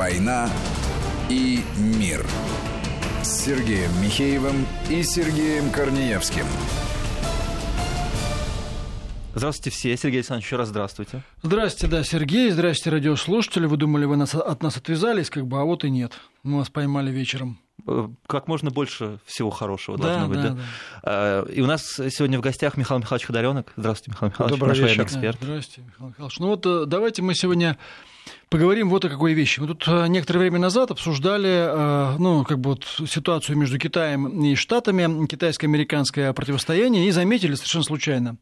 «Война и мир» с Сергеем Михеевым и Сергеем Корнеевским. Здравствуйте все. Сергей Александрович, еще раз здравствуйте. Здравствуйте, да, Сергей. Здравствуйте, радиослушатели. Вы думали, вы нас, от нас отвязались, как бы, а вот и нет. Мы вас поймали вечером. Э, как можно больше всего хорошего Да, должно быть, да, да? да. А, И у нас сегодня в гостях Михаил Михайлович Ходоренок. Здравствуйте, Михаил Михайлович, Добрый наш вечер. эксперт. Да, Здравствуйте, Михаил Михайлович. Ну вот э, давайте мы сегодня поговорим вот о какой вещи. Мы тут э, некоторое время назад обсуждали, э, ну, как бы вот ситуацию между Китаем и Штатами, китайско-американское противостояние, и заметили совершенно случайно,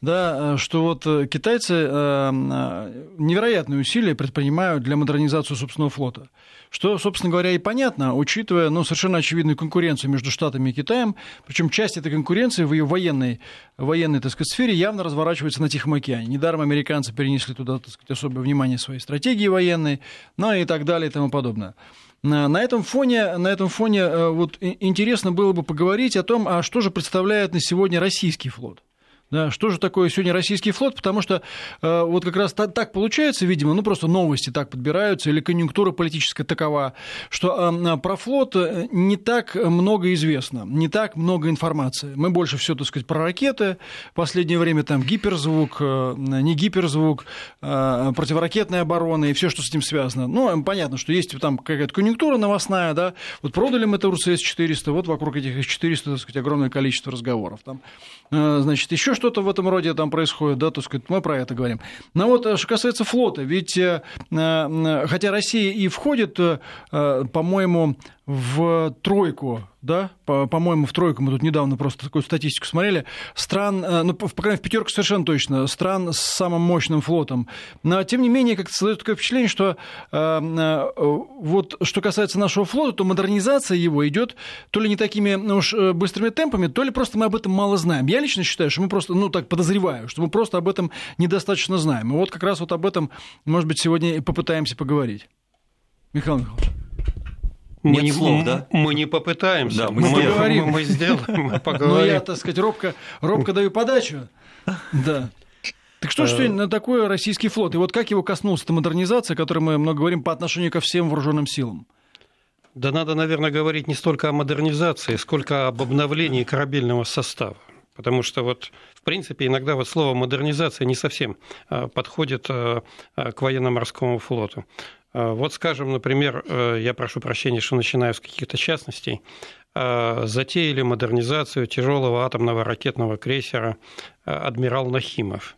да, э, что вот э, китайцы э, невероятные усилия предпринимают для модернизации собственного флота. Что, собственно говоря, и понятно, учитывая ну, совершенно очевидную конкуренцию между Штатами и Китаем. Причем часть этой конкуренции в ее военной, военной так сказать, сфере явно разворачивается на Тихом океане. Недаром американцы перенесли туда так сказать, особое внимание своей стратегии военной, ну и так далее и тому подобное. На этом фоне, на этом фоне вот, интересно было бы поговорить о том, а что же представляет на сегодня российский флот. Да, что же такое сегодня российский флот? Потому что э, вот как раз та- так получается, видимо, ну просто новости так подбираются, или конъюнктура политическая такова, что э, про флот э, не так много известно, не так много информации. Мы больше все, так сказать, про ракеты. В последнее время там гиперзвук, э, не гиперзвук, э, противоракетная оборона и все, что с этим связано. Ну, понятно, что есть там какая-то конъюнктура новостная, да, вот продали мы Таурус С-400, вот вокруг этих С-400, так сказать, огромное количество разговоров. Там, э, значит, еще что-то в этом роде там происходит, да, так сказать, мы про это говорим. Но вот э, что касается флота, ведь э, э, хотя Россия и входит, по-моему, в тройку, да, по- по-моему, в тройку, мы тут недавно просто такую статистику смотрели, стран, э, ну, по крайней мере, в пятерку совершенно точно, стран с самым мощным флотом. Но, тем не менее, как-то создает такое впечатление, что э, э, вот что касается нашего флота, то модернизация его идет то ли не такими ну, уж э, быстрыми темпами, то ли просто мы об этом мало знаем. Я лично считаю, что мы просто, ну, так подозреваю, что мы просто об этом недостаточно знаем. И вот как раз вот об этом, может быть, сегодня и попытаемся поговорить. Михаил Михайлович. Мы Нет не, слов, да? мы не попытаемся. Да, мы мы, поговорим. мы сделаем, мы Ну, поговорим. я, так сказать, робко, робко даю подачу. Да. Так что же сегодня такое российский флот? И вот как его коснулась эта модернизация, о которой мы много говорим по отношению ко всем вооруженным силам? Да надо, наверное, говорить не столько о модернизации, сколько об обновлении корабельного состава. Потому что вот, в принципе, иногда вот слово модернизация не совсем а, подходит а, к военно-морскому флоту. А, Вот, скажем, например, э, я прошу прощения, что начинаю с каких-то частностей, а, затеяли модернизацию тяжелого атомного ракетного крейсера «Адмирал Нахимов».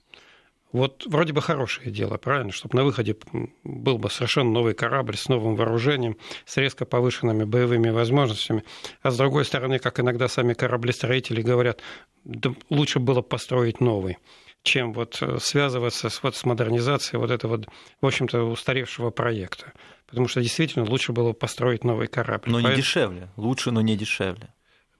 Вот вроде бы хорошее дело, правильно, чтобы на выходе был бы совершенно новый корабль с новым вооружением, с резко повышенными боевыми возможностями. А с другой стороны, как иногда сами кораблестроители говорят, да лучше было построить новый чем вот э, связываться с, вот, с модернизацией вот этого, в общем-то, устаревшего проекта. Потому что действительно лучше было построить новый корабль. Но не Поэтому- дешевле. Лучше, но не дешевле.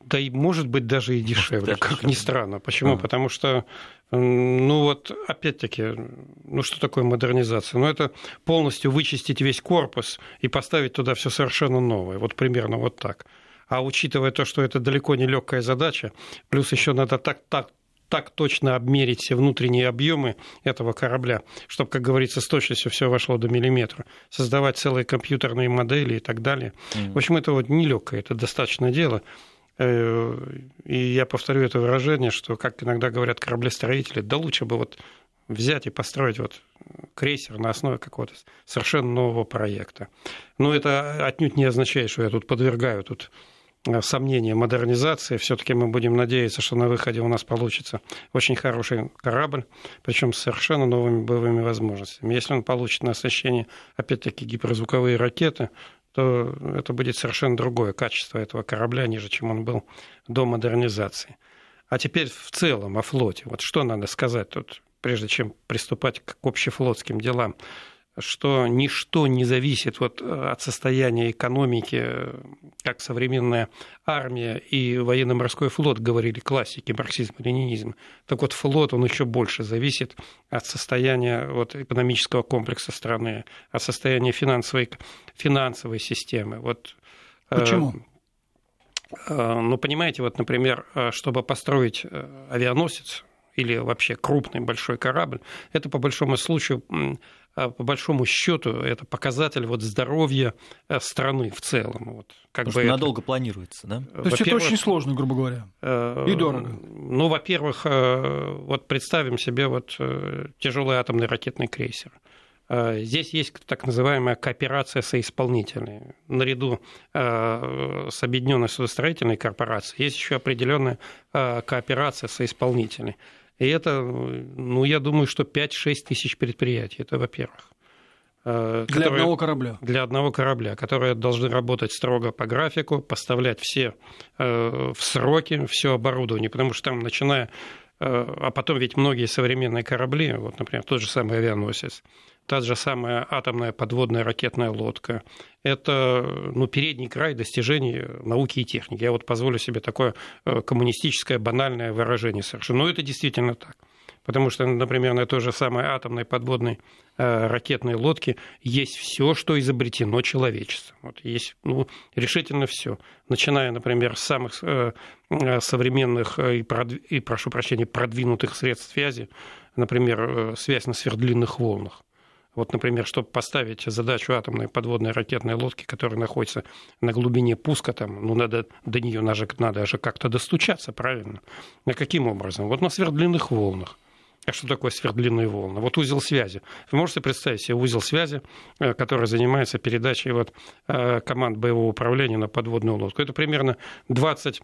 да и может быть даже и дешевле, даже как дешевле. ни странно. Почему? Ага. Потому что, ну вот, опять-таки, ну что такое модернизация? Ну это полностью вычистить весь корпус и поставить туда все совершенно новое. Вот примерно вот так. А учитывая то, что это далеко не легкая задача, плюс еще надо так, так, так точно обмерить все внутренние объемы этого корабля, чтобы, как говорится, с точностью все вошло до миллиметра, создавать целые компьютерные модели и так далее. В общем, это вот нелегкое, это достаточное дело. Э, И я повторю это выражение, что, как иногда говорят кораблестроители, да лучше бы вот взять и построить вот крейсер на основе какого-то совершенно нового проекта. Но это отнюдь не означает, что я тут подвергаю тут сомнения модернизации. Все-таки мы будем надеяться, что на выходе у нас получится очень хороший корабль, причем с совершенно новыми боевыми возможностями. Если он получит на оснащение, опять-таки, гиперзвуковые ракеты, то это будет совершенно другое качество этого корабля, ниже, чем он был до модернизации. А теперь в целом о флоте. Вот что надо сказать тут, прежде чем приступать к общефлотским делам, что ничто не зависит вот от состояния экономики, как современная армия и военно-морской флот, говорили классики марксизма-ленинизма. Так вот, флот, он еще больше зависит от состояния вот, экономического комплекса страны, от состояния финансовой, финансовой системы. Вот, э, Почему? Э, Ну, понимаете, вот, например, э, чтобы построить э, авианосец или вообще крупный большой корабль, это по большому случаю по большому счету это показатель вот здоровья э, страны в целом. Вот, как Потому бы что это... надолго планируется, да? То есть это очень сложно, грубо говоря, э, и дорого. Ну, во-первых, э, вот представим себе вот тяжелый атомный ракетный крейсер. Здесь есть так называемая кооперация соисполнителей. Наряду с Объединенной судостроительной корпорацией есть еще определенная кооперация соисполнителей. И это, ну, я думаю, что 5-6 тысяч предприятий, это во-первых. Э, для которые, одного корабля. Для одного корабля, которые должны работать строго по графику, поставлять все э, в сроки, все оборудование, потому что там, начиная э, а потом ведь многие современные корабли, вот, например, тот же самый авианосец, та же самая атомная подводная ракетная лодка. Это ну, передний край достижений науки и техники. Я вот позволю себе такое э, коммунистическое банальное выражение совершенно. Но это действительно так. Потому что, например, на той же самой атомной подводной э, ракетной лодке есть все, что изобретено человечеством. Вот есть ну, решительно все. Начиная, например, с самых э, современных и, продв... и, прошу прощения, продвинутых средств связи, например, связь на сверхдлинных волнах. Вот, например, чтобы поставить задачу атомной подводной ракетной лодки, которая находится на глубине пуска, там, ну, надо, до нее надо, надо же как-то достучаться, правильно? На каким образом? Вот на сверхдлинных волнах. А что такое сверхдлинные волны? Вот узел связи. Вы можете представить себе узел связи, э, который занимается передачей вот э, команд боевого управления на подводную лодку. Это примерно 20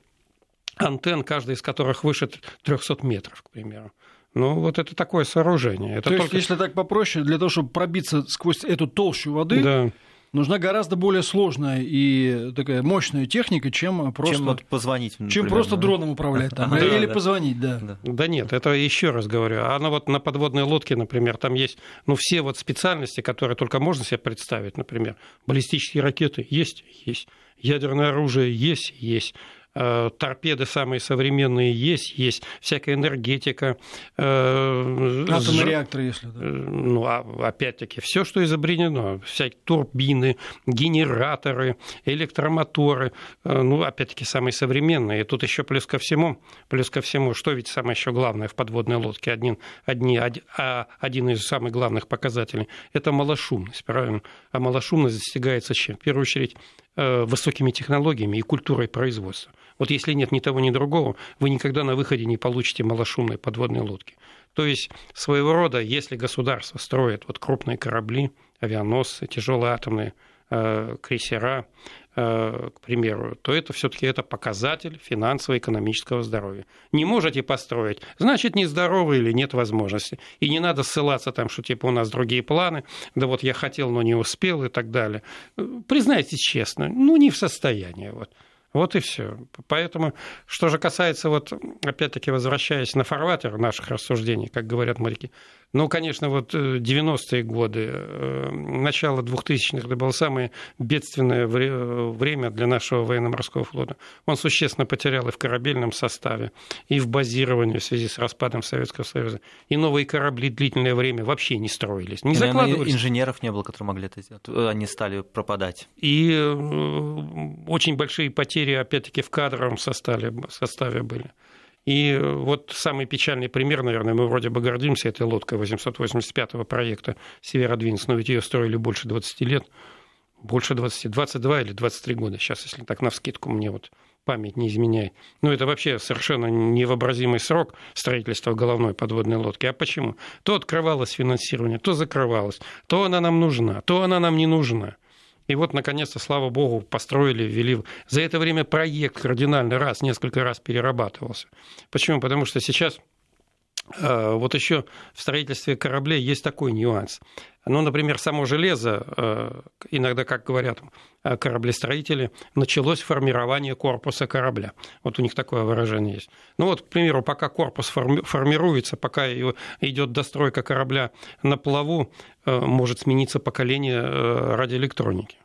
антенн, каждая из которых выше 300 метров, к примеру. Ну, вот это такое сооружение. Это То только... есть, если так попроще, для того, чтобы пробиться сквозь эту толщу воды, да. нужна гораздо более сложная и такая мощная техника, чем просто... Чем вот позвонить, например, Чем просто да? дроном управлять там, да, или да. позвонить, да. да. Да нет, это еще раз говорю. Она вот на подводной лодке, например, там есть, ну, все вот специальности, которые только можно себе представить, например, баллистические ракеты есть, есть ядерное оружие есть, есть. Э, торпеды самые современные есть, есть всякая энергетика. Э, Атомные реакторы, если да. Э, ну, а, опять-таки, все, что изобретено, всякие турбины, генераторы, электромоторы, ну, опять-таки, самые современные. И тут еще плюс ко всему, плюс ко всему, что ведь самое еще главное в подводной лодке, один, одни, а, один из самых главных показателей, это малошумность, правильно? А малошумность достигается чем? В первую очередь, высокими технологиями и культурой производства. Вот если нет ни того, ни другого, вы никогда на выходе не получите малошумной подводной лодки. То есть своего рода, если государство строит вот крупные корабли, авианосцы, тяжелые атомные э, крейсера, э, к примеру, то это все-таки это показатель финансово-экономического здоровья. Не можете построить, значит, нездоровы или нет возможности. И не надо ссылаться там, что типа у нас другие планы, да вот я хотел, но не успел и так далее. Признайтесь честно, ну не в состоянии. Вот. Вот и все. Поэтому, что же касается, вот, опять-таки, возвращаясь на фарватер наших рассуждений, как говорят моряки, ну, конечно, вот 90-е э, годы, э, начало 2000-х, это было самое бедственное время для нашего военно-морского флота. Он существенно потерял и в корабельном составе, и в базировании в связи с распадом Советского Союза. И новые корабли длительное время вообще не строились, не и, закладывались. инженеров не было, которые могли это сделать. Они стали пропадать. И э, очень большие потери, опять-таки, в кадровом составе, составе были. И вот самый печальный пример, наверное, мы вроде бы гордимся этой лодкой 885-го проекта «Северодвинец», но ведь ее строили больше 20 лет, больше 20, 22 или 23 года сейчас, если так на вскидку мне вот память не изменяет. Ну, это вообще совершенно невообразимый срок строительства головной подводной лодки. А почему? То открывалось финансирование, то закрывалось, то она нам нужна, то она нам не нужна. И вот, наконец-то, слава богу, построили, ввели. За это время проект кардинальный раз, несколько раз перерабатывался. Почему? Потому что сейчас вот еще в строительстве кораблей есть такой нюанс. Ну, например, само железо, э, иногда, как говорят э, кораблестроители, началось формирование корпуса корабля. Вот у них такое выражение есть. Ну вот, к примеру, пока корпус формируется, пока идет достройка корабля на плаву, э, может смениться поколение радиоэлектроники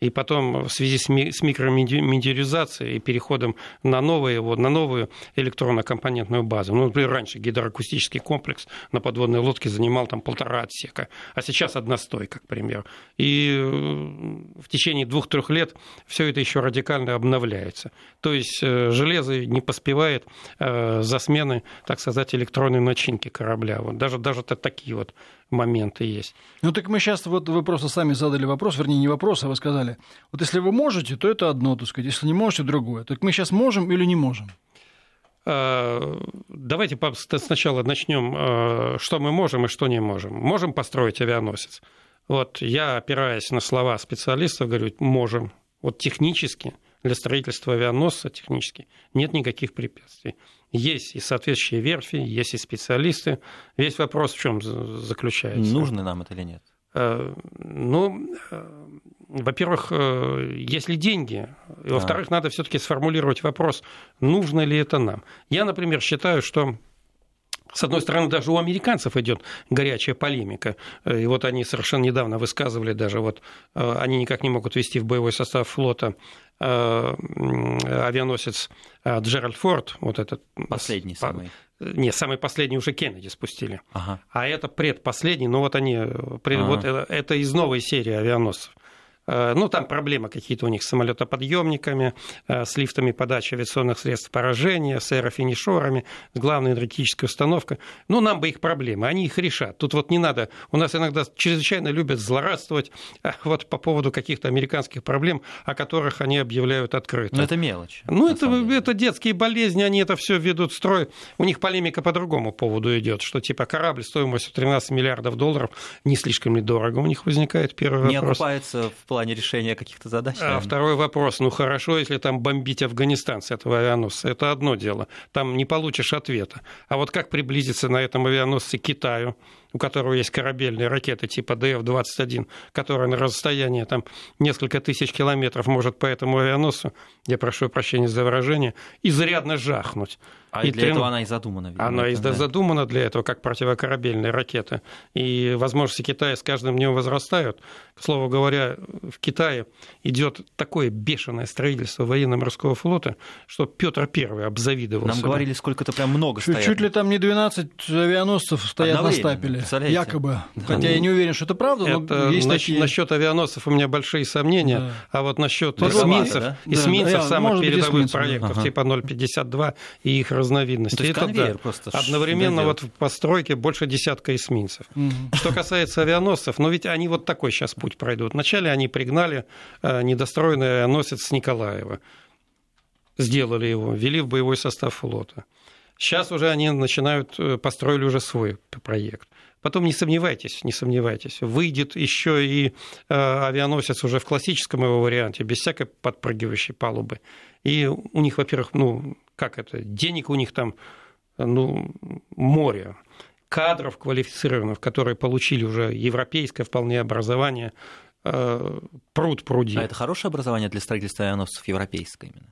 и потом в связи с микромедиализацией и переходом на, новые, вот, на новую электронно-компонентную базу. Ну, например, раньше гидроакустический комплекс на подводной лодке занимал там полтора отсека, а сейчас одна стойка, к примеру. И э, в течение двух-трех лет все это еще радикально обновляется. То есть э, железо не поспевает э, за смены, так сказать, электронной начинки корабля. Вот даже, даже такие вот моменты есть. Ну так мы сейчас, вот вы просто сами задали вопрос, вернее, не вопрос, а вы сказали, вот если вы можете, то это одно, так сказать, если не можете, другое. Так мы сейчас можем или не можем? А, давайте сначала начнем, что мы можем и что не можем. Можем построить авианосец. Вот я, опираясь на слова специалистов, говорю, можем. Вот технически для строительства авианосца технически нет никаких препятствий. Есть и соответствующие верфи, есть и специалисты. Весь вопрос в чем заключается? Нужно нам это или нет? Э, ну, э, во-первых, э, есть ли деньги, и во-вторых, надо все-таки сформулировать вопрос, нужно ли это нам. Я, например, считаю, что с одной стороны, даже у американцев идет горячая полемика. И вот они совершенно недавно высказывали даже, вот они никак не могут ввести в боевой состав флота авианосец Джеральд Форд, вот этот... Последний самый. Не, самый последний уже Кеннеди спустили. Ага. А это предпоследний, ну вот они, ага. вот это, это из новой серии авианосцев. Э, ну, там проблемы какие-то у них с самолетоподъемниками, э, с лифтами подачи авиационных средств поражения, с аэрофинишерами, с главной энергетической установкой. Ну, нам бы их проблемы, они их решат. Тут вот не надо, у нас иногда чрезвычайно любят злорадствовать вот по поводу каких-то американских проблем, о которых они объявляют открыто. Но это мелочь. Ну, это, это детские болезни, они это все ведут в строй. У них полемика по другому поводу идет, что типа корабль стоимостью 13 миллиардов долларов не слишком ли дорого у них возникает первый не вопрос. Не окупается в плане решения каких-то задач. А второй вопрос. Ну хорошо, если там бомбить Афганистан с этого авианосца, это одно дело. Там не получишь ответа. А вот как приблизиться на этом авианосце к Китаю? У которого есть корабельные ракеты типа ДФ-21, которая на расстоянии там, несколько тысяч километров может по этому авианосцу, я прошу прощения за выражение, изрядно жахнуть. А и для трен... этого она и задумана. Видимо, она и да? задумана для этого, как противокорабельная ракета. И возможности Китая с каждым днем возрастают. К слову говоря, в Китае идет такое бешеное строительство военно-морского флота, что Петр I обзавидовался. Нам говорили, сколько-то прям много чуть, стоят. Чуть ли там не 12 авианосцев стоят на стапеле. Якобы. Хотя я не уверен, что это правда, но это есть насчет, такие... насчет авианосцев у меня большие сомнения, да. а вот насчет эсминцев, да? эсминцев да, самых передовых проектов, ага. типа 0,52 и их разновидностей. То есть это, да, просто одновременно вот в постройке больше десятка эсминцев. Угу. Что касается авианосцев, ну ведь они вот такой сейчас путь пройдут. Вначале они пригнали э, недостроенный авианосец с Николаева сделали его, ввели в боевой состав флота. Сейчас уже они начинают, э, построили уже свой проект. Потом не сомневайтесь, не сомневайтесь, выйдет еще и э, авианосец уже в классическом его варианте, без всякой подпрыгивающей палубы. И у них, во-первых, ну, как это, денег у них там, ну, море, кадров квалифицированных, которые получили уже европейское вполне образование, э, пруд пруди. А это хорошее образование для строительства авианосцев европейское именно?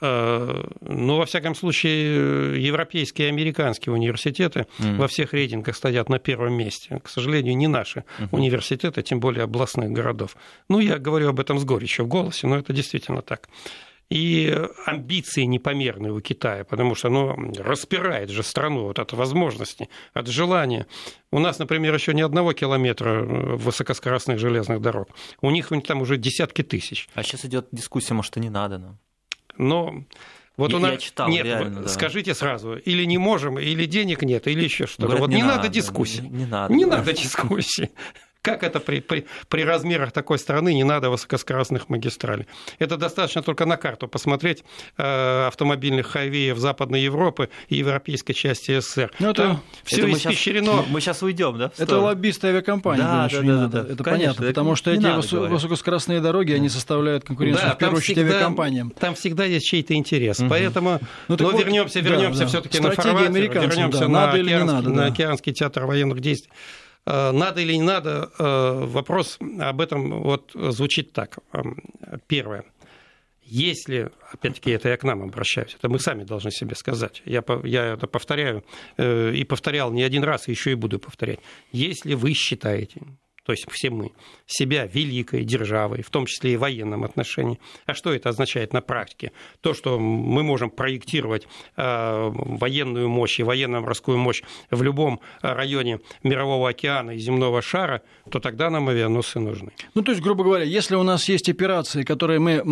Э, ну, во всяком случае, европейские и американские университеты mm. во всех рейтингах стоят на первом месте. К сожалению, не наши mm-hmm. университеты, тем более областных городов. Ну, я говорю об этом с горечью в голосе, но это действительно так. И амбиции непомерные у Китая, потому что оно распирает же страну вот от возможностей, от желания. У нас, например, еще ни одного километра высокоскоростных железных дорог. У них там уже десятки тысяч. А сейчас идет дискуссия, может, и не надо нам. Но вот я, у нас я читал, нет, реально, да. скажите сразу, или не можем, или денег нет, или еще что-то. вот не, не надо, надо дискуссии. Не, не надо. Не надо дискуссии. Как это при, при, при размерах такой страны не надо высокоскоростных магистралей? Это достаточно только на карту посмотреть э, автомобильных хайвеев Западной Европы и европейской части СССР. Ну, это, все это испещрено. Мы, мы сейчас уйдем, да? Это лоббисты авиакомпании. Да, да, да, да, Это Конечно, понятно, это потому что эти выс- высокоскоростные дороги, они составляют конкуренцию да, в первую очередь авиакомпаниям. Там всегда есть чей-то интерес. Угу. Поэтому ну, но вот, вернемся, вернемся да, все-таки на фарватер, вернемся да, на, надо океанский, надо, на океанский театр военных действий. Э, надо или не надо, э, вопрос об этом вот звучит так. Эм, первое. Если, опять-таки, это я к нам обращаюсь, это мы сами должны себе сказать. Я, я это повторяю э, и повторял не один раз, и еще и буду повторять. Если вы считаете, то есть все мы, себя великой державой, в том числе и в военном отношении. А что это означает на практике? То, что мы можем проектировать э, военную мощь и военно-морскую мощь в любом районе Мирового океана и земного шара, то тогда нам авианосцы нужны. Ну, то есть, грубо говоря, если у нас есть операции, которые мы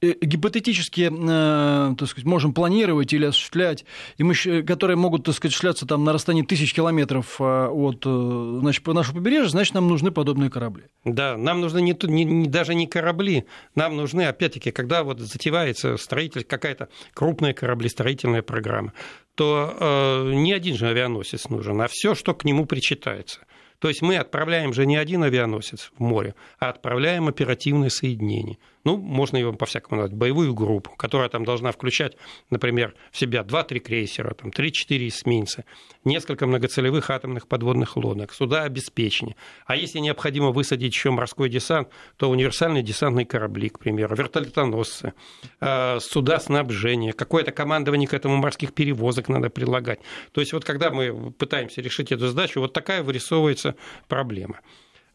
э, гипотетически э, так сказать, можем планировать или осуществлять, и мы, которые могут так сказать, шляться там, на расстоянии тысяч километров от значит, нашего побережья, значит, нам нужны подобные корабли. Да, нам нужны не, не, не, даже не корабли, нам нужны, опять-таки, когда вот затевается строитель, какая-то крупная кораблестроительная программа, то э, не один же авианосец нужен, а все, что к нему причитается. То есть мы отправляем же не один авианосец в море, а отправляем оперативное соединение – ну, можно его по-всякому назвать, боевую группу, которая там должна включать, например, в себя 2-3 крейсера, там, 3-4 эсминца, несколько многоцелевых атомных подводных лодок, суда обеспечения. А если необходимо высадить еще морской десант, то универсальные десантные корабли, к примеру, вертолетоносцы, э, суда снабжения, какое-то командование к этому морских перевозок надо предлагать. То есть вот когда мы пытаемся решить эту задачу, вот такая вырисовывается проблема.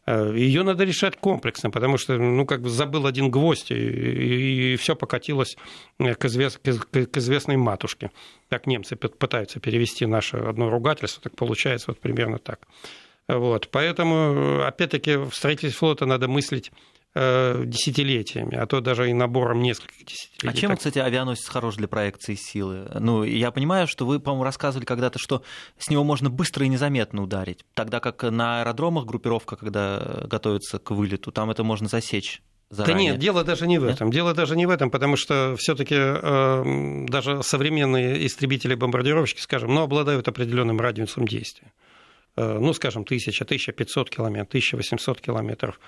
Э, Ее надо решать комплексно, потому что, ну, как бы забыл один гвоздь, и, и все покатилось к, извест, к известной матушке. Так немцы пытаются перевести наше одно ругательство, так получается вот примерно так. Вот. Поэтому, опять-таки, в строительстве флота надо мыслить Э, десятилетиями, а то даже и набором нескольких десятилетий. А чем, так... кстати, авианосец хорош для проекции силы? Ну, я понимаю, что вы, по-моему, рассказывали когда-то, что с него можно быстро и незаметно ударить, тогда как на аэродромах группировка, когда готовится к вылету, там это можно засечь. Заранее. Да нет, дело даже не в этом. Да? Дело даже не в этом, потому что все-таки э, даже современные истребители-бомбардировщики, скажем, ну, обладают определенным радиусом действия. Э, ну, скажем, 1000, 1500 километров, 1800 километров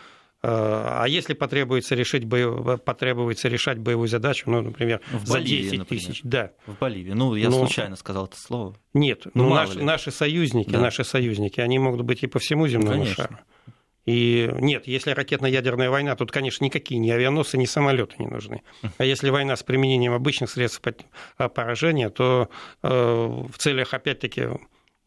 а если потребуется, решить боев... потребуется решать боевую задачу, ну, например, в за Боливии, 10 например. тысяч. Да. В Боливии. Ну, я Но... случайно сказал это слово. Нет, ну, ну наш, наши союзники, да. наши союзники, они могут быть и по всему земному Конечно. шару. И нет, если ракетно-ядерная война, тут, конечно, никакие ни авианосцы, ни самолеты не нужны. А если война с применением обычных средств поражения, то э, в целях, опять-таки,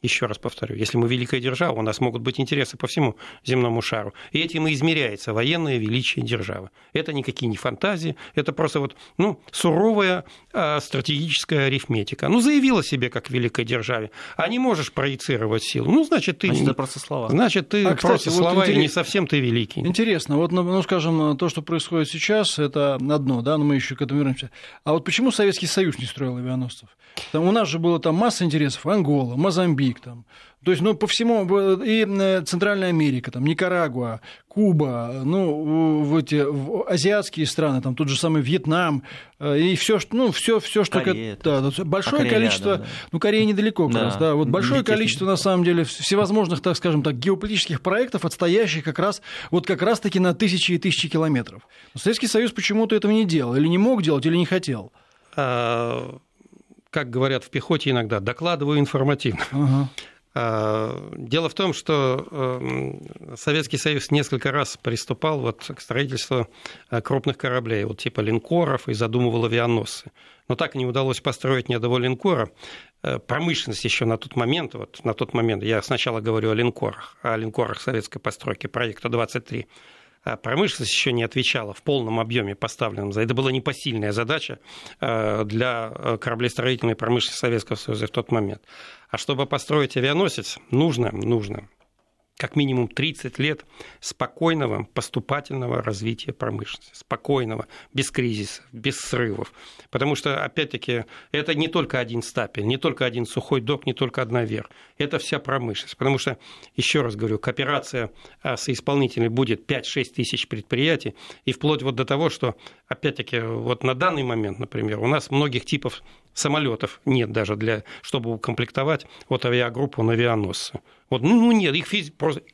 еще раз повторю, если мы великая держава, у нас могут быть интересы по всему земному шару. И этим и измеряется военное величие державы. Это никакие не фантазии, это просто вот, ну, суровая а, стратегическая арифметика. Ну, заявила себе как великой державе, а не можешь проецировать силу. Ну, значит, ты... Значит, это просто слова. Значит, ты а, просто вот слова, интерес... и не совсем ты великий. Интересно, вот, ну, ну, скажем, то, что происходит сейчас, это одно, да, но мы еще к этому вернемся. А вот почему Советский Союз не строил авианосцев? Там, у нас же было там масса интересов. Ангола, Мозамбик, там. То есть, ну, по всему, и э, Центральная Америка, там, Никарагуа, Куба, ну, в эти в азиатские страны, там, тот же самый Вьетнам, э, и все, что, ну, все, все, что... Корея, да, большое количество... Рядом, да. Ну, Корея недалеко как да. раз, да. Вот большое количество, на самом деле, всевозможных, так скажем так, геополитических проектов, отстоящих как раз, вот как раз-таки на тысячи и тысячи километров. Но Советский Союз почему-то этого не делал, или не мог делать, или не хотел. А как говорят в пехоте иногда, докладываю информативно. Ага. Дело в том, что эм, Советский Союз несколько раз приступал вот к строительству э, крупных кораблей, вот типа линкоров, и задумывал авианосцы. Но так и не удалось построить ни одного линкора. Э, промышленность еще на тот момент, вот на тот момент, я сначала говорю о линкорах, о линкорах советской постройки, проекта 23, а промышленность еще не отвечала в полном объеме поставленным. Это была непосильная задача э, для э, кораблестроительной промышленности Советского Союза в тот момент. А чтобы построить авианосец, нужно, нужно как минимум 30 лет спокойного поступательного развития промышленности, спокойного, без кризисов, без срывов. Потому что, опять-таки, это не только один стапель, не только один сухой док, не только одна вера. Это вся промышленность. Потому что, еще раз говорю, кооперация а, с исполнителями будет 5-6 тысяч предприятий, и вплоть вот до того, что, опять-таки, вот на данный момент, например, у нас многих типов самолетов нет даже для, чтобы укомплектовать вот авиагруппу на авианосцы. Вот, ну, ну нет, их, физ...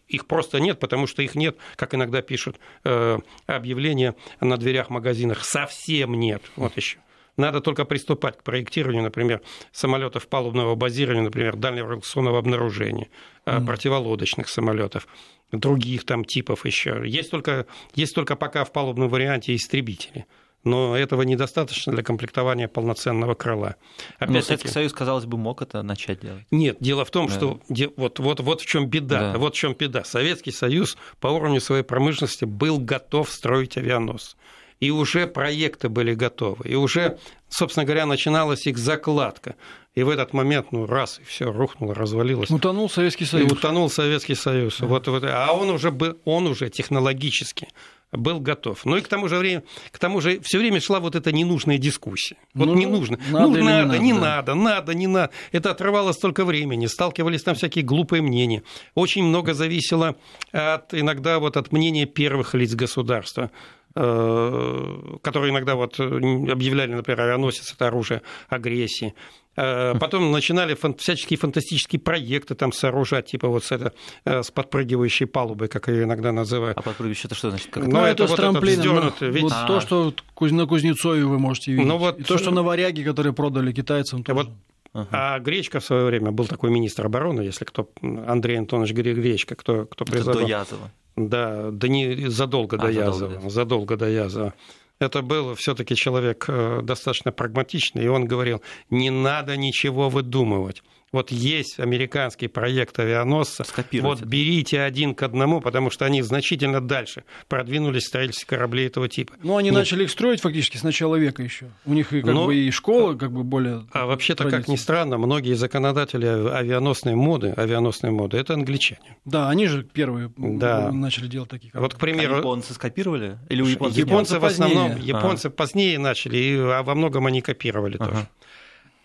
их просто нет, потому что их нет, как иногда пишут э, объявления на дверях магазинах, совсем нет. Вот еще. Надо только приступать к проектированию, например, самолетов палубного базирования, например, дальнего обнаружения, mm. противолодочных самолетов, других там типов еще. Есть только, есть только пока в палубном варианте истребители. Но этого недостаточно для комплектования полноценного крыла. Но Советский Союз, казалось бы, мог это начать делать. Нет, дело в том, да. что вот, вот, вот в чем беда. Да. Вот в чем беда. Советский Союз по уровню своей промышленности был готов строить авианос. И уже проекты были готовы. И уже, собственно говоря, начиналась их закладка. И в этот момент, ну, раз, и все рухнуло, развалилось. Утонул Советский Союз. И утонул Советский Союз. Да. Вот, вот, а он уже, был, он уже технологически был готов. Ну и к тому же время, к тому же все время шла вот эта ненужная дискуссия. Вот ну, не нужно. Надо, ну, надо, не, надо, не надо, надо, не надо. Это отрывало столько времени, сталкивались там всякие глупые мнения. Очень много зависело от, иногда вот от мнения первых лиц государства которые иногда вот объявляли, например, авианосец – это оружие агрессии. Э, потом начинали фан- всяческие фантастические проекты там сооружать, типа вот с, это, э, с подпрыгивающей палубой, как ее иногда называют. А подпрыгивающая это что значит? Как ну, это, это вот трамплин. Это ведь... вот то, что на Кузнецове вы можете видеть. Ну, вот... И то, что на варяге, которые продали китайцам, тоже. Вот Ага. А Гречка в свое время был такой министр обороны, если кто Андрей Антонович Гречка, кто, кто призывал. До Язова. Да, да не задолго а, до Язова. Задолго, задолго до Язова это был все-таки человек э, достаточно прагматичный, и он говорил, не надо ничего выдумывать вот есть американский проект авианосца, вот берите один к одному, потому что они значительно дальше продвинулись в строительстве кораблей этого типа. Ну, они Нет. начали их строить фактически с начала века еще. У них и как Но, бы и школа как бы более... А вообще-то, как ни странно, многие законодатели авианосной моды, авианосной моды, это англичане. Да, они же первые да. начали делать такие корабли. Вот, к примеру... А японцы скопировали? Или у японцев Японцы в основном, японцы а. позднее начали, и а во многом они копировали ага. тоже.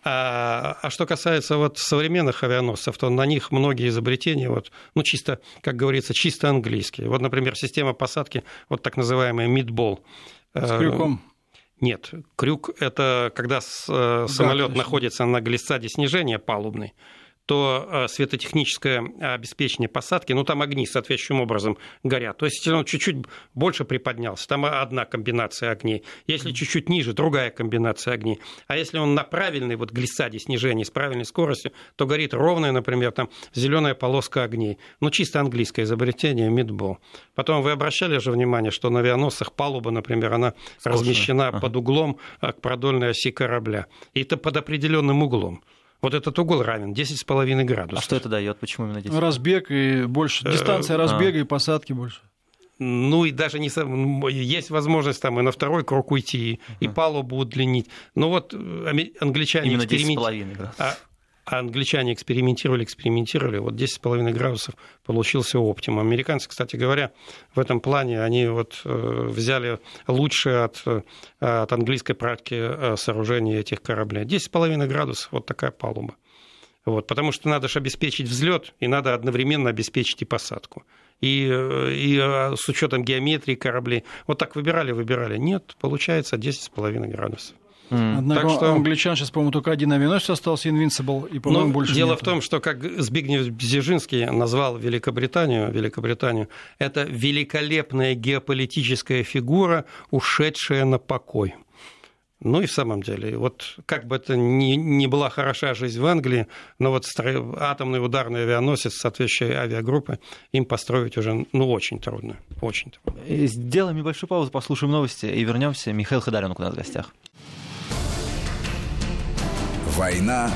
А, а что касается вот современных авианосцев, то на них многие изобретения, вот, ну, чисто, как говорится, чисто английские. Вот, например, система посадки, вот так называемая мидбол. С крюком? Нет, крюк – это когда э, самолет находится на глиссаде снижения палубной, то э, светотехническое обеспечение посадки, ну там огни соответствующим образом горят. То есть, если он чуть-чуть больше приподнялся, там одна комбинация огней. Если чуть-чуть ниже, другая комбинация огней. А если он на правильной вот глиссаде снижения с правильной скоростью, то горит ровная, например, там зеленая полоска огней. Ну, чисто английское изобретение, мидбол. Потом вы обращали же внимание, что на авианосцах палуба, например, она Скучно. размещена ага. под углом э, к продольной оси корабля. И это под определенным углом. Вот этот угол равен 10,5 градусов. А что это дает? Почему именно 10? Разбег и больше. Э, Дистанция разбега а. и посадки больше. Ну и даже не есть возможность там и на второй круг уйти, и палубу удлинить. Но вот э, англичане Именно 10,5 градусов. А англичане экспериментировали, экспериментировали, вот 10,5 градусов получился оптимум. Американцы, кстати говоря, в этом плане, они вот э, взяли лучшее от, э, от английской практики э, сооружения этих кораблей. 10,5 градусов, вот такая палуба. Вот, потому что надо же обеспечить взлет, и надо одновременно обеспечить и посадку. И, и с учетом геометрии кораблей. Вот так выбирали, выбирали. Нет, получается 10,5 градусов. Mm. Однако так что... англичан сейчас, по-моему, только один авианосец остался, Invincible, и, по-моему, ну, больше Дело нет. в том, что, как Збигнев Бзежинский назвал Великобританию, Великобританию, это великолепная геополитическая фигура, ушедшая на покой. Ну и в самом деле, вот как бы это ни, ни была хороша жизнь в Англии, но вот атомный ударный авианосец соответствующей авиагруппы им построить уже ну, очень трудно. Очень трудно. Сделаем небольшую паузу, послушаем новости и вернемся. Михаил Ходоренок у нас в гостях. «Война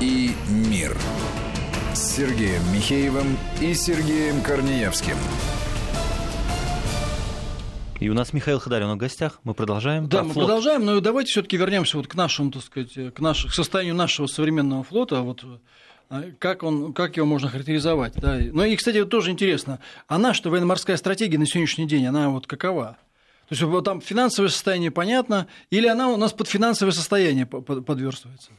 и мир» с Сергеем Михеевым и Сергеем Корнеевским. И у нас Михаил Ходоренок в гостях. Мы продолжаем. Да, мы флот. продолжаем, но давайте все-таки вернемся вот к нашему, так сказать, к, наш, к состоянию нашего современного флота. Вот а, как, он, как его можно характеризовать? Да? Ну и, кстати, вот тоже интересно, а наша военно-морская стратегия на сегодняшний день, она вот какова? То есть вот там финансовое состояние понятно, или она у нас под финансовое состояние подверстывается?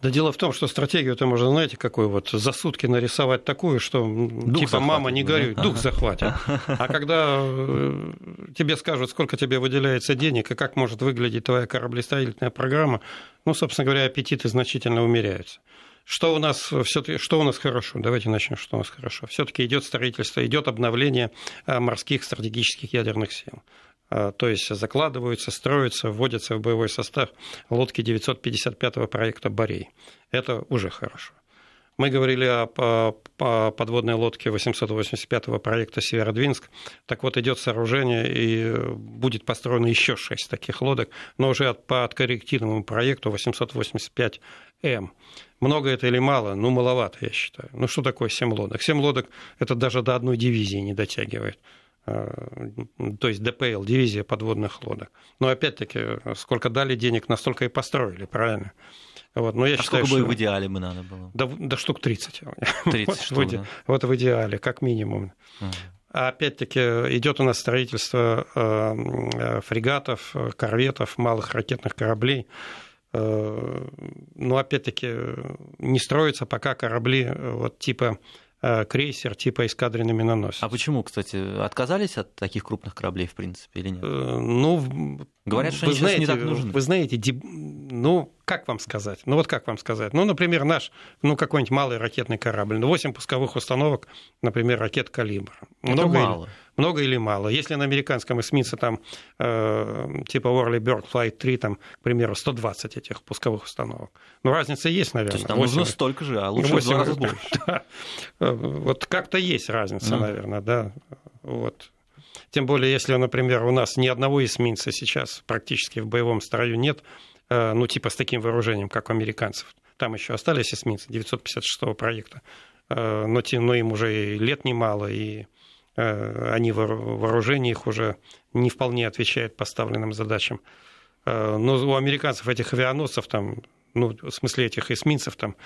Да дело в том, что стратегию-то можно, знаете, какую вот за сутки нарисовать такую, что дух типа мама не горюй, да? дух захватит. А когда э, тебе скажут, сколько тебе выделяется денег и как может выглядеть твоя кораблестроительная программа, ну, собственно говоря, аппетиты значительно умеряются. Что у нас все что у нас хорошо? Давайте начнем, что у нас хорошо. Все-таки идет строительство, идет обновление э, морских стратегических ядерных сил. А, то есть закладываются, строятся, вводятся в боевой состав лодки 955 проекта «Борей». Это уже хорошо. Мы говорили о, подводной лодке 885-го проекта «Северодвинск». Так вот, идет сооружение, и будет построено еще шесть таких лодок, но уже по откорректированному проекту 885М. Много это или мало? Ну, маловато, я считаю. Ну, что такое 7 лодок? 7 лодок – это даже до одной дивизии не дотягивает. А, то есть ДПЛ, дивизия подводных лодок. Но опять-таки, сколько дали денег, настолько и построили, правильно? Вот, но я а считаю, сколько бы в идеале бы надо было? Да, да штук 30. 30 вот, штук, в, да? вот в идеале, как минимум. Ага. А опять-таки идет у нас строительство э, фрегатов, корветов, малых ракетных кораблей. Э, но опять-таки не строятся пока корабли вот типа Э, крейсер типа эскадренный миноносец. А почему, кстати, отказались от таких крупных кораблей, в принципе, или нет? Э, ну, Говорят, что они знаете, не так нужны. Вы знаете, ну, как вам сказать? Ну, вот как вам сказать? Ну, например, наш, ну, какой-нибудь малый ракетный корабль, ну, 8 пусковых установок, например, ракет «Калибр». Это мало. Или, много или мало? Если на американском эсминце там э, типа Orly Bird Flight 3, там, к примеру, 120 этих пусковых установок, ну, разница есть, наверное. То есть там 8, нужно столько же, а лучше 8, в два раза больше. Да. Вот как-то есть разница, mm. наверное, да. Вот. Тем более, если, например, у нас ни одного эсминца сейчас практически в боевом строю нет, э, ну, типа с таким вооружением, как у американцев. Там еще остались эсминцы 956 проекта, э, но, но им уже и лет немало, и э, они вооружение их уже не вполне отвечает поставленным задачам. Но у американцев этих авианосцев, там, ну, в смысле этих эсминцев, там,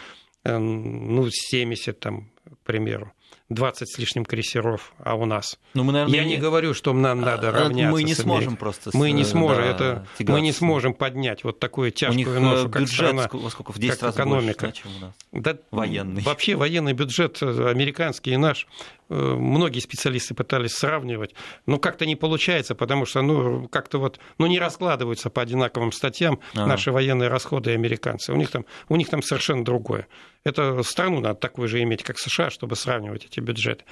ну, 70, там, к примеру. 20 с лишним крейсеров, а у нас. Ну, мы, наверное, Я не... не говорю, что нам надо а, равняться. Мы не сможем просто. Мы не сможем, да, это мы не сможем поднять вот такую тяжкую у них ношу, как бюджет страна, сколько, в 10 раз экономика. Больше, чем у нас. Да, военный. Вообще военный бюджет э, американский и наш э, многие специалисты пытались сравнивать, но как-то не получается, потому что ну как-то вот ну не раскладываются по одинаковым статьям ага. наши военные расходы и американцы. У них там у них там совершенно другое. Это страну надо такую же иметь, как США, чтобы сравнивать эти бюджеты.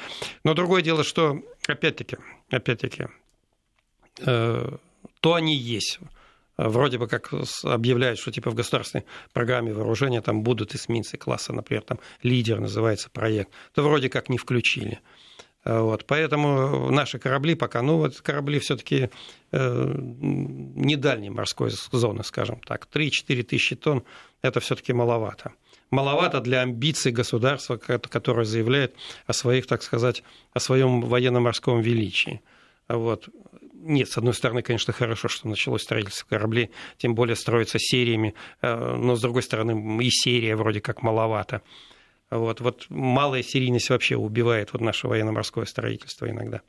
Но другое дело, что, опять-таки, опять-таки, э, то они есть. Вроде бы как объявляют, что типа в государственной программе вооружения там будут эсминцы класса, например, там лидер называется проект, то вроде как не включили. Вот, поэтому наши корабли пока, ну вот корабли все-таки э, не дальней морской зоны, скажем так, 3-4 тысячи тонн, это все-таки маловато маловато для амбиций государства, которое заявляет о своих, так сказать, о своем военно-морском величии. Вот. Нет, с одной стороны, конечно, хорошо, что началось строительство кораблей, тем более строится сериями, э, но с другой стороны, и серия вроде как маловато. Вот, вот малая серийность вообще убивает вот наше военно-морское строительство иногда.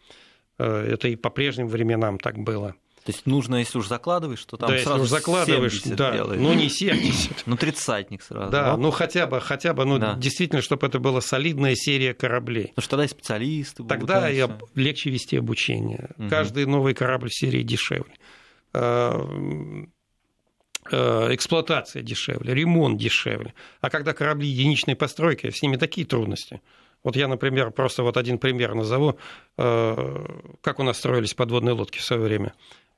Э, это и по прежним временам так было. То есть нужно, если уж закладываешь, то там да, сразу если уж закладываешь, да, делаешь. ну не 70. Ну тридцатник сразу. Да, ну хотя бы, хотя бы, ну да. действительно, чтобы это была солидная серия кораблей. Ну что тогда и специалисты будут. Тогда и легче вести обучение. Угу. Каждый новый корабль серии дешевле а, а, эксплуатация дешевле, ремонт дешевле. А когда корабли единичной постройки, с ними такие трудности. Вот я, например, просто вот один пример назову, а, как у нас строились подводные лодки в свое время.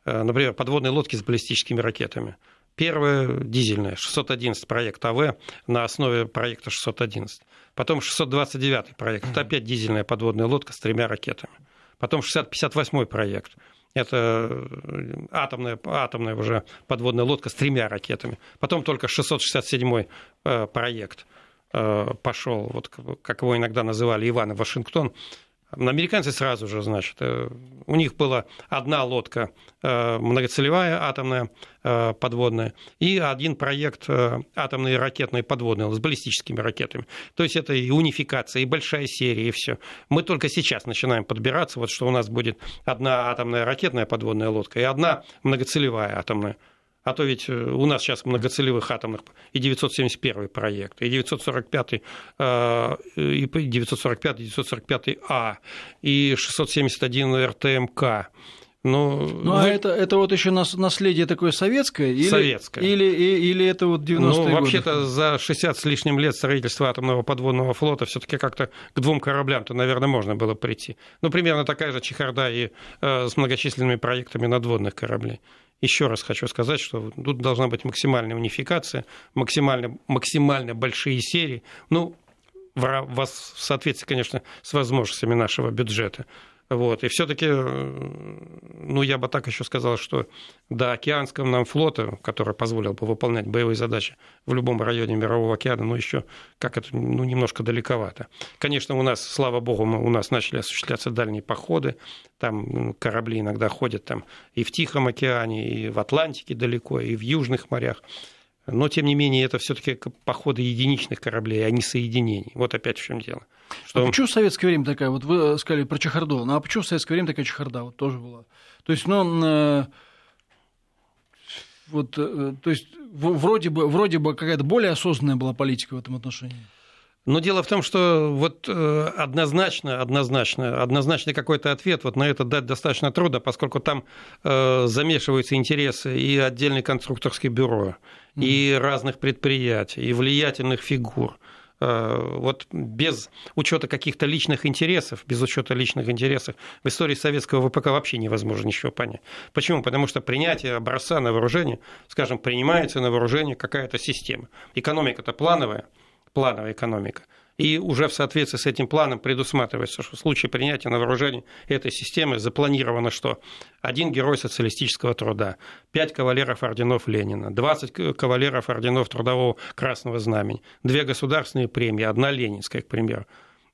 Э, например, подводные лодки с баллистическими ракетами. Первая дизельная, 611 проект АВ на основе проекта 611. Потом 629 проект, это опять дизельная подводная лодка с тремя ракетами. Потом 658 проект, это э, атомная, атомная уже подводная лодка с тремя ракетами. Потом только 667 э, проект пошел, вот как его иногда называли Иван Вашингтон, Американцы сразу же, значит, э, у них была одна лодка э, многоцелевая атомная э, подводная и один проект атомной ракетной подводной с баллистическими ракетами. То есть это и унификация, и большая серия, и все. Мы только сейчас начинаем подбираться, вот что у нас будет одна атомная ракетная подводная лодка и одна многоцелевая атомная а то ведь э, у нас сейчас многоцелевых атомных и 971 проект, и 945, и 945, 945А, и 671 РТМК. Ну, ну а это, это вот еще наследие такое советское? Или, советское. Или, или это вот 90-е Ну, вообще-то за 60 с лишним лет строительства атомного подводного флота все таки как-то к двум кораблям-то, наверное, можно было прийти. Ну, примерно такая же чехарда и э, с многочисленными проектами надводных кораблей. Еще раз хочу сказать, что тут должна быть максимальная унификация, максимально, максимально большие серии. Ну, в соответствии, конечно, с возможностями нашего бюджета. Вот. И все-таки, ну, я бы так еще сказал, что до океанского нам флота, который позволил бы выполнять боевые задачи в любом районе Мирового океана, ну, еще как это, ну, немножко далековато. Конечно, у нас, слава богу, мы, у нас начали осуществляться дальние походы, там корабли иногда ходят там и в Тихом океане, и в Атлантике далеко, и в Южных морях. Но, тем не менее, это все-таки походы единичных кораблей, а не соединений. Вот опять в чем дело. Что... А почему в советское время такая, вот вы сказали про чехарду, ну а почему в советское время такая чехарда вот тоже была? То есть, ну, э, вот, э, то есть, вроде бы, вроде бы какая-то более осознанная была политика в этом отношении. Но дело в том, что вот э, однозначно, однозначно, однозначный какой-то ответ вот на это дать достаточно трудно, поскольку там э, замешиваются интересы и отдельное конструкторское бюро, mm-hmm. и разных предприятий, и влиятельных фигур. Э, вот без учета каких-то личных интересов, без учета личных интересов в истории советского ВПК вообще невозможно ничего понять. Почему? Потому что принятие образца на вооружение, скажем, принимается на вооружение какая-то система. Экономика-то плановая, плановая экономика – и уже в соответствии с этим планом предусматривается, что в случае принятия на вооружение этой системы запланировано, что один герой социалистического труда, пять кавалеров орденов Ленина, 20 кавалеров орденов Трудового Красного Знамени, две государственные премии, одна ленинская, к примеру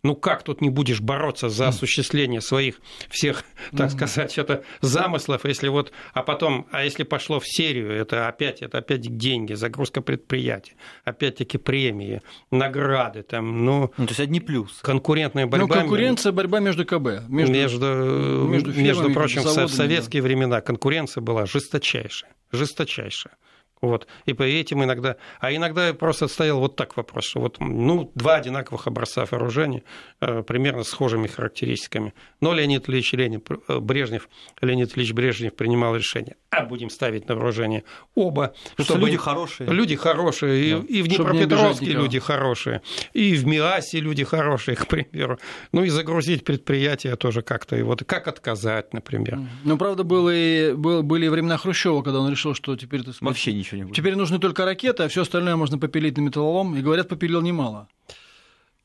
ну как тут не будешь бороться за осуществление своих всех, так сказать, это замыслов, если вот, а потом, а если пошло в серию, это опять, это опять деньги, загрузка предприятий, опять-таки премии, награды, там, ну, ну то есть одни плюсы. Конкурентная борьба. Ну, конкуренция, борьба между КБ. Между, между, между, между прочим, в советские времена конкуренция была жесточайшая, жесточайшая. Вот. И по этим иногда... А иногда просто стоял вот так вопрос, что вот, ну, два одинаковых образца вооружения, э, примерно с схожими характеристиками. Но Леонид Ильич Ленин, э, Брежнев, Леонид Ильич Брежнев принимал решение, а будем ставить на вооружение оба. Потому чтобы люди хорошие. Люди хорошие, да. и, и в Днепропетровске люди хорошие, и в МИАСе люди хорошие, к примеру. Ну и загрузить предприятие тоже как-то. И вот как отказать, например. Ну, правда, было и, было, были времена Хрущева, когда он решил, что теперь... Вообще ничего ничего не будет. Теперь нужны только ракеты, а все остальное можно попилить на металлолом. И говорят, попилил немало.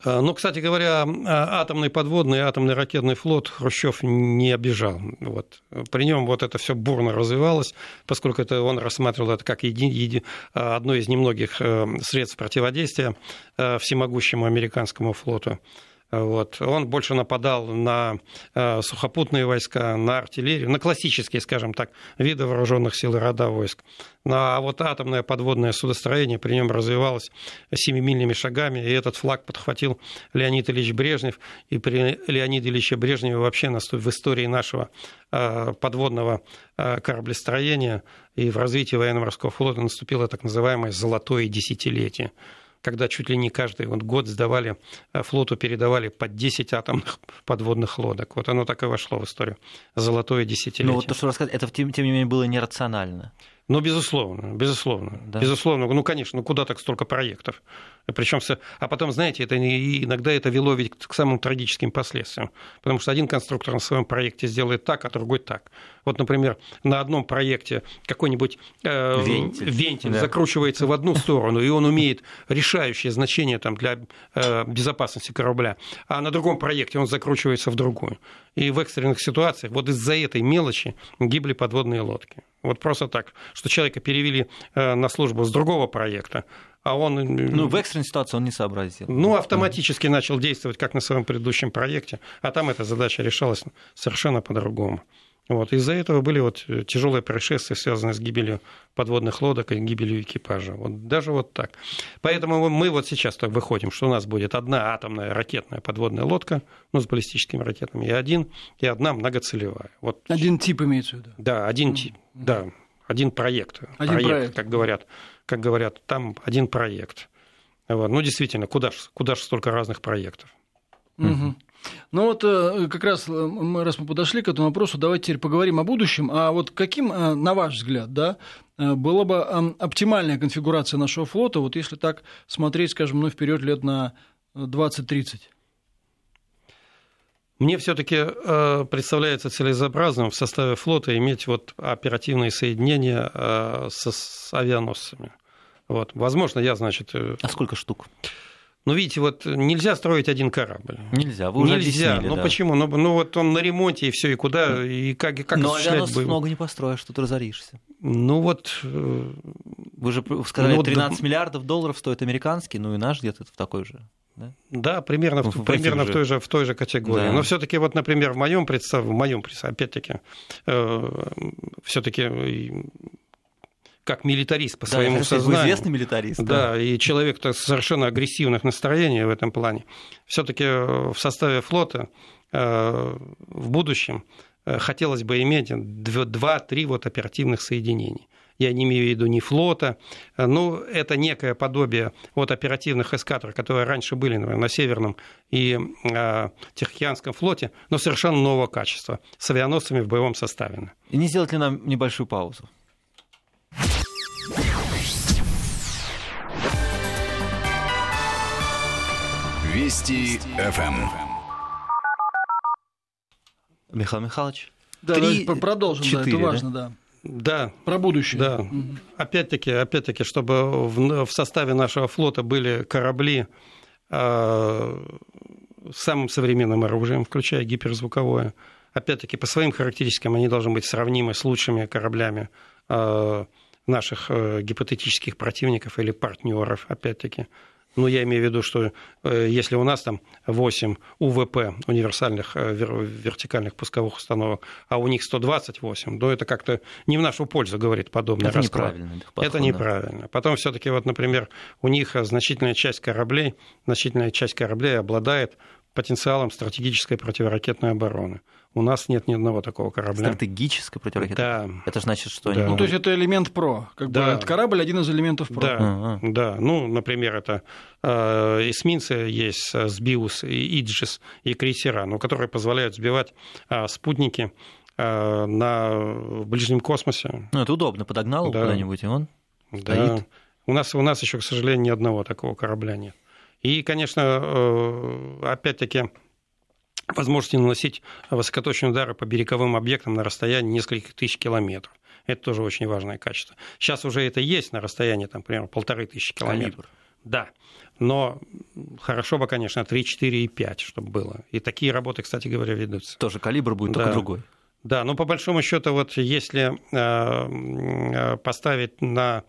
А, ну, кстати говоря, а, атомный подводный, атомный ракетный флот Хрущев не обижал. Вот. При нем вот это все бурно развивалось, поскольку это он рассматривал это как еди, еди, а, одно из немногих э, средств противодействия э, всемогущему американскому флоту. Вот. Он больше нападал на э, сухопутные войска, на артиллерию, на классические, скажем так, виды вооруженных сил и рода войск. Ну, а вот атомное подводное судостроение при нем развивалось семимильными шагами, и этот флаг подхватил Леонид Ильич Брежнев. И при Леониде Ильиче Брежневе вообще в истории нашего э, подводного э, кораблестроения и в развитии военно-морского флота наступило так называемое «золотое десятилетие» когда чуть ли не каждый вот год сдавали, э, флоту передавали по 10 атомных подводных лодок. Вот оно так и вошло в историю. Золотое десятилетие. Ну вот то, что рассказать, это тем, тем не менее было нерационально. Ну, безусловно, безусловно. Да. Безусловно. Ну, конечно, ну куда так столько проектов? Причем все... А потом, знаете, это иногда это вело ведь к самым трагическим последствиям. Потому что один конструктор на своем проекте сделает так, а другой так. Вот, например, на одном проекте какой-нибудь э, вентиль, вентиль да. закручивается в одну сторону, и он умеет решающее значение там, для э, безопасности корабля, а на другом проекте он закручивается в другую. И в экстренных ситуациях вот из-за этой мелочи гибли подводные лодки. Вот просто так, что человека перевели э, на службу с другого проекта, а он... Э, ну, в экстренной ситуации он не сообразил. Ну, автоматически начал действовать, как на своем предыдущем проекте, а там эта задача решалась совершенно по-другому. Вот. Из-за этого были вот э, тяжелые происшествия, связанные с гибелью подводных лодок и гибелью экипажа. Вот даже вот так. Поэтому мы вот сейчас так выходим, что у нас будет одна атомная ракетная подводная лодка, ну, с баллистическими ракетами, и один, и одна многоцелевая. Вот. Один тип имеется в виду? Да, один тип, да, один проект. Один проект, проект. Как, говорят, как говорят, там один проект. Вот. Ну, действительно, куда же куда ж столько разных проектов? Угу. Ну вот э, как раз э, мы, раз мы подошли к этому вопросу, давайте теперь поговорим о будущем. А вот каким, э, на ваш взгляд, да, была бы оптимальная конфигурация нашего флота, вот если так смотреть, скажем, ну, вперед лет на 20-30? Мне все-таки представляется целесообразным в составе флота иметь вот оперативные соединения с авианосцами. Вот. Возможно, я, значит... А сколько штук? Ну, видите, вот нельзя строить один корабль. Нельзя, вы уже Нельзя. объяснили, Ну да. почему? Ну, ну вот он на ремонте и все, и куда, и как, и как Но авианосцев бы- много не построишь, тут разоришься. Ну вот, э, Вы же сказали, Ну, вот 13 миллиардов долларов стоит американский, ну и наш где-то в такой же. Да? да, примерно, в, В примерно в, той же, в той же категории. Да. Но все-таки вот, например, в моем представлении, в моем опять-таки, все-таки как милитарист по Да, своему сказать, сознанию. Известный милитарист. Да, и человек-то совершенно агрессивных настроений в этом плане. Все-таки в составе флота э, в будущем э, хотелось бы иметь дв- два-три вот оперативных соединений. Я не имею в виду ни флота, э, ну, это некое подобие вот оперативных эскадр, которые раньше были например, на Северном и э, Тихоокеанском флоте, но совершенно нового качества, с авианосцами в боевом составе. И не сделать ли нам небольшую паузу? Вести ФМ. Михаил Михайлович? Да, Три, давайте продолжим, да, четыре, это да? важно, да. Да, Про будущее. Да. Мгм. Опять-таки, опять-таки, чтобы в, в составе нашего флота были корабли э, с самым современным оружием, включая гиперзвуковое. Опять-таки, по своим характеристикам они должны быть сравнимы с лучшими кораблями э, наших э, гипотетических противников или партнеров, опять-таки. Ну, я имею в виду, что э, если у нас там 8 УВП, универсальных э, вер- вертикальных пусковых установок, а у них 128, то это как-то не в нашу пользу, говорит подобный Это расклад. неправильно. подход, Это да. неправильно. Потом все-таки, вот, например, у них э, значительная часть кораблей, значительная часть кораблей обладает потенциалом стратегической противоракетной обороны. У нас нет ни одного такого корабля. Стратегическая противоракетная. Да, Это значит, что Да. они Ну, то есть это элемент ПРО. Как Да. бы этот корабль один из элементов ПРО. да, Ага. да. Ну, например, это э, эсминцы есть э, Сбиус, и Иджис и крейсера, ну, которые позволяют сбивать э, спутники э, на в ближнем космосе. Ну, это удобно. Подогнал Да. куда-нибудь, и он... Да. Стоит. У нас, у нас еще, к сожалению, ни одного такого корабля нет. И, конечно, э, опять-таки, возможности наносить высокоточные удары по береговым объектам на расстоянии нескольких тысяч километров. Это тоже очень важное качество. Сейчас уже это есть на расстоянии, там, примерно, полторы тысячи километров. Калибр. Да. Но хорошо бы, конечно, 3, 4 и 5, чтобы было. И такие работы, кстати говоря, ведутся. Тоже калибр будет, только Да. другой. Да, но по большому счету, вот если э, поставить на,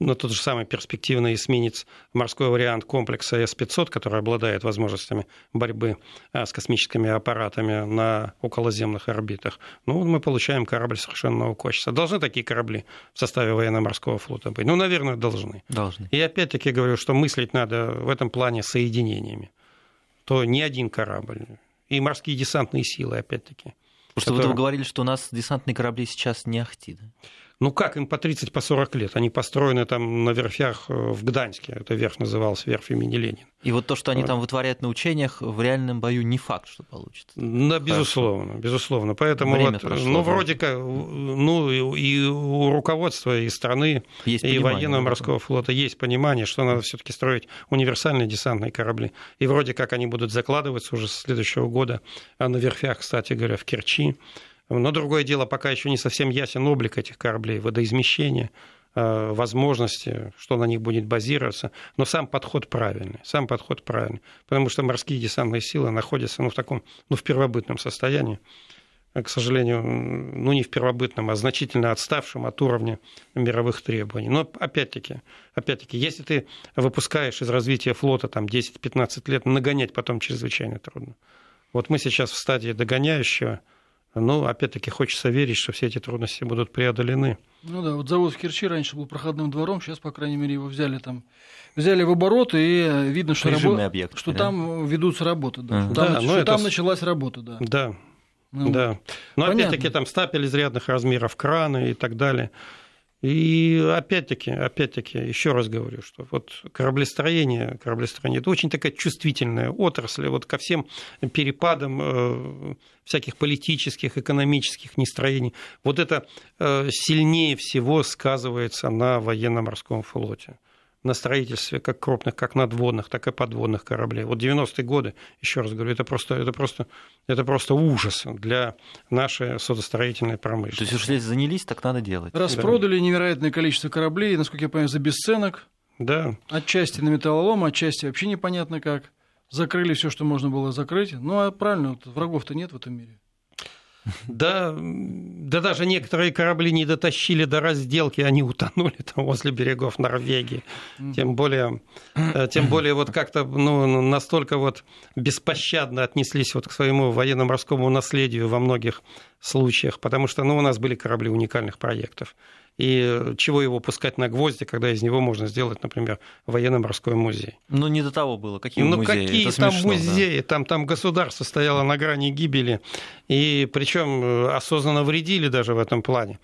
на тот же самый перспективный эсминец морской вариант комплекса С-500, который обладает возможностями борьбы э, с космическими аппаратами на околоземных орбитах, ну, мы получаем корабль совершенно нового качества. Должны такие корабли в составе военно-морского флота быть? Ну, наверное, должны. Должны. И опять-таки говорю, что мыслить надо в этом плане соединениями. То не один корабль. И морские десантные силы, опять-таки. Потому что вы говорили, что у нас десантные корабли сейчас не ахти. да? Ну как им по 30, по 40 лет? Они построены там на верфях э, в Гданьске. Это верфь называлась верфь имени Ленина. И вот то, что они там вытворяют на учениях, в реальном бою не факт, что получится. Да, безусловно, безусловно. Поэтому Время вот, прошло, ну, вроде как, ну, и у руководства, и страны, Есть и понимание, военного да, морского флота есть понимание, что надо все-таки строить универсальные десантные корабли. И вроде как они будут закладываться уже с следующего года а на верфях, кстати говоря, в Керчи. Но другое дело, пока еще не совсем ясен облик этих кораблей, водоизмещение, э, возможности, что на них будет базироваться. Но сам подход правильный, сам подход правильный. Потому что морские десантные силы находятся ну, в таком, ну, в первобытном состоянии. К сожалению, ну не в первобытном, а значительно отставшем от уровня мировых требований. Но опять-таки, опять-таки, если ты выпускаешь из развития флота там 10-15 лет, нагонять потом чрезвычайно трудно. Вот мы сейчас в стадии догоняющего, ну, опять-таки, хочется верить, что все эти трудности будут преодолены. Ну да, вот завод в Керчи раньше был проходным двором, сейчас, по крайней мере, его взяли там, взяли в оборот, и видно, что, рабо- объект, что да? там ведутся работы, да, что, там, Да, нач- но что это там началась работа, да. Да, Ну, да. Но Понятно. опять-таки там стапель изрядных размеров, краны и так далее. И опять-таки, опять-таки, еще раз говорю, что вот кораблестроение, кораблестроение – это очень такая чувствительная отрасль вот ко всем перепадам э, всяких политических, экономических нестроений. Вот это э, сильнее всего сказывается на военно-морском флоте на строительстве как крупных, как надводных, так и подводных кораблей. Вот 90-е годы, еще раз говорю, это просто, это просто, это просто ужас для нашей судостроительной То промышленности. есть, уж если занялись, так надо делать. Распродали невероятное количество кораблей, насколько я понимаю, за бесценок. Да. Отчасти на металлолом, отчасти вообще непонятно как. Закрыли все, что можно было закрыть. Ну, а правильно, вот врагов-то нет в этом мире. Да, да даже некоторые корабли не дотащили до разделки, они утонули там возле берегов Норвегии. Тем более, э, тем более вот как-то ну, настолько вот беспощадно отнеслись вот к своему военно-морскому наследию во многих случаях, потому что ну, у нас были корабли уникальных проектов. И чего его пускать на гвозди, когда из него можно сделать, например, военно-морской музей? Ну, не до того было. Какие ну, музеи? какие Это там смешно, музеи? Да. Там, там государство стояло на грани гибели. И причем э, осознанно вредили даже в этом плане.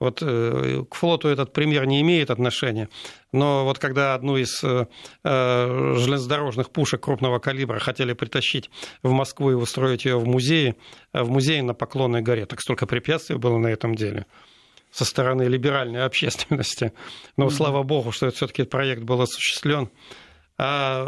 Вот э, к флоту этот пример не имеет отношения, но вот когда одну из э, железнодорожных пушек крупного калибра хотели притащить в Москву и устроить ее в музее, в музее на Поклонной горе, так столько препятствий было на этом деле со стороны либеральной общественности. Но слава богу, что все-таки проект был осуществлен. А,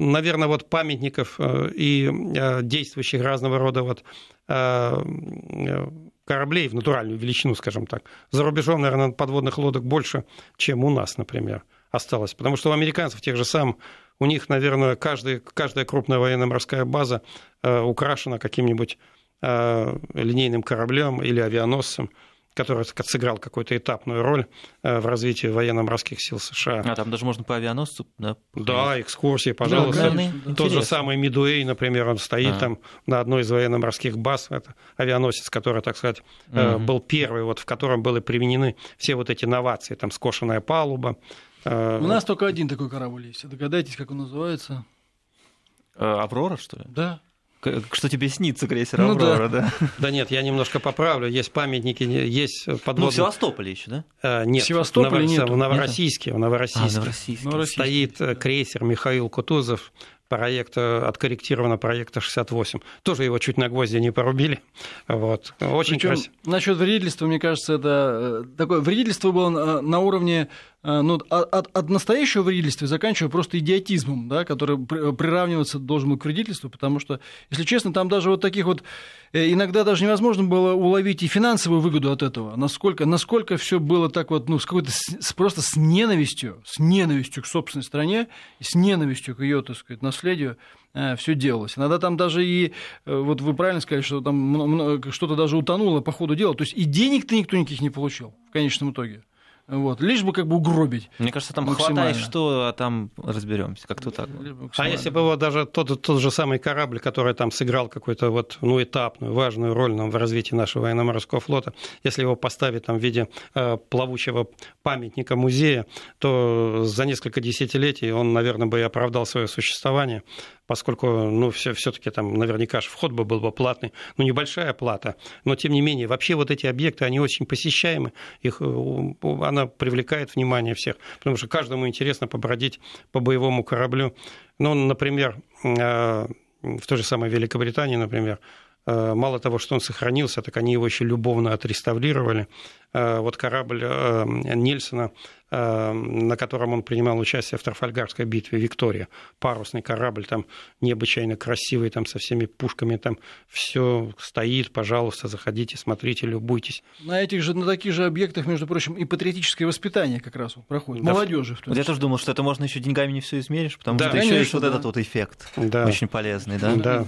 наверное, вот памятников э, и э, действующих разного рода вот э, кораблей в натуральную величину, скажем так, за рубежом, наверное, подводных лодок больше, чем у нас, например, осталось. Потому что у американцев тех же самых, у них, наверное, каждый, каждая крупная военно-морская база украшена каким-нибудь линейным кораблем или авианосцем который сыграл какую-то этапную роль э, в развитии военно-морских сил США. А там даже можно по авианосцу, да? Да, экскурсии, пожалуйста. Да, Тот же самый Мидуэй, например, он стоит а. там на одной из военно-морских баз, это авианосец, который, так сказать, угу. был первый, вот, в котором были применены все вот эти новации, там скошенная палуба. Э, У нас только один такой корабль есть. Догадайтесь, как он называется? Аврора, что ли? Да что тебе снится крейсер ну, Аврора, да. да? Да нет, я немножко поправлю. Есть памятники, есть подводные... Ну, в Севастополе еще, да? А, нет, в Севастополе в, Ново... в Новороссийске, в Новороссийске, а, Новороссийске. стоит крейсер Михаил Кутузов, проект, откорректировано проекта 68. Тоже его чуть на гвозди не порубили. Вот. Очень красиво. Насчет вредительства, мне кажется, это э, такое вредительство было на уровне Э, ну, от, от настоящего вредительства заканчивая просто идиотизмом, да, который приравниваться должен был к вредительству, потому что, если честно, там даже вот таких вот э, иногда даже невозможно было уловить и финансовую выгоду от этого, насколько, насколько все было так вот, ну, с какой-то с, просто с ненавистью, с ненавистью к собственной стране, с ненавистью к ее, так сказать, наследию э, все делалось. Иногда там даже и, вот вы правильно сказали, что там что-то даже утонуло по ходу дела, то есть и денег-то никто никаких не получил в конечном итоге. Вот, лишь бы как бы угробить. Мне кажется, там хватает что, а там разберемся, как-то так. А если бы вот даже тот, тот же самый корабль, который там сыграл какую-то вот, ну, этапную, важную роль нам в развитии нашего военно-морского флота, если его поставить там в виде э, плавучего памятника музея, то за несколько десятилетий он, наверное, бы и оправдал свое существование поскольку, ну, все, все-таки там наверняка же вход бы был бы платный, ну, небольшая плата, но тем не менее, вообще вот эти объекты, они очень посещаемы, их, э, она привлекает внимание всех, потому что каждому интересно побродить по боевому кораблю. Ну, например, э, в той же самой Великобритании, например, мало того, что он сохранился, так они его еще любовно отреставрировали. Вот корабль Нильсона Эм, на котором он принимал участие в Трафальгарской битве «Виктория». Парусный корабль, там необычайно красивый, там со всеми пушками, там все стоит, пожалуйста, заходите, смотрите, любуйтесь. На этих же, на таких же объектах, между прочим, и патриотическое воспитание как раз проходит. Да. Молодежи в том числе. Я тоже думал, что это можно еще деньгами не все измеришь, потому да, что еще есть вот этот вот эффект да. очень полезный, да? Да.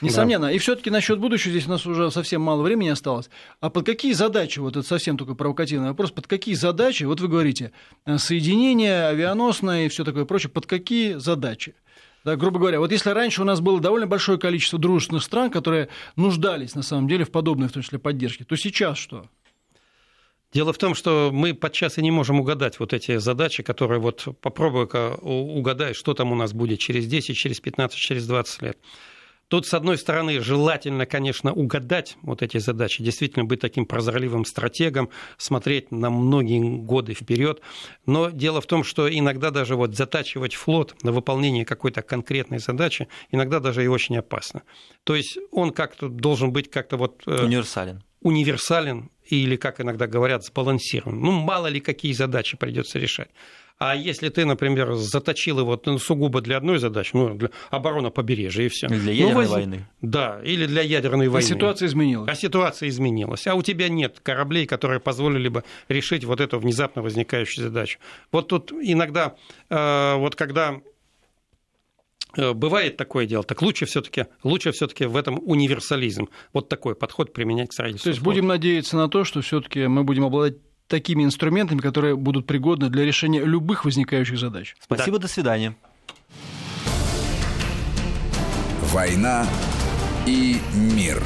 Несомненно. Да. И все-таки насчет будущего здесь у нас уже совсем мало времени осталось. А под какие задачи, вот это совсем только провокативный вопрос, под какие задачи, вот вы говорите, э, соединение авианосное и все такое прочее, под какие задачи? Да, грубо говоря, вот если раньше у нас было довольно большое количество дружественных стран, которые нуждались на самом деле в подобной, в том числе, поддержке, то сейчас что? Дело в том, что мы подчас и не можем угадать вот эти задачи, которые вот попробуй-ка угадай, что там у нас будет через 10, через 15, через 20 лет. Тут, с одной стороны, желательно, конечно, угадать вот эти задачи, действительно быть таким прозорливым стратегом, смотреть на многие годы вперед. Но дело в том, что иногда даже вот затачивать флот на выполнение какой-то конкретной задачи, иногда даже и очень опасно. То есть он как-то должен быть как-то вот... Э, универсален универсален или, как иногда говорят, сбалансирован. Ну, мало ли какие задачи придется решать. А если ты, например, заточил его ну, сугубо для одной задачи, ну, для обороны побережья и все. Или для ну, ядерной воз... войны. Да, или для ядерной войны. А ситуация изменилась. А ситуация изменилась. А у тебя нет кораблей, которые позволили бы решить вот эту внезапно возникающую задачу. Вот тут иногда, э, вот когда э, бывает такое дело, так лучше все-таки лучше все-таки в этом универсализм. Вот такой подход применять к строительству. То есть будем надеяться на то, что все-таки мы будем обладать такими инструментами, которые будут пригодны для решения любых возникающих задач. Спасибо, да. до свидания. «Война и мир».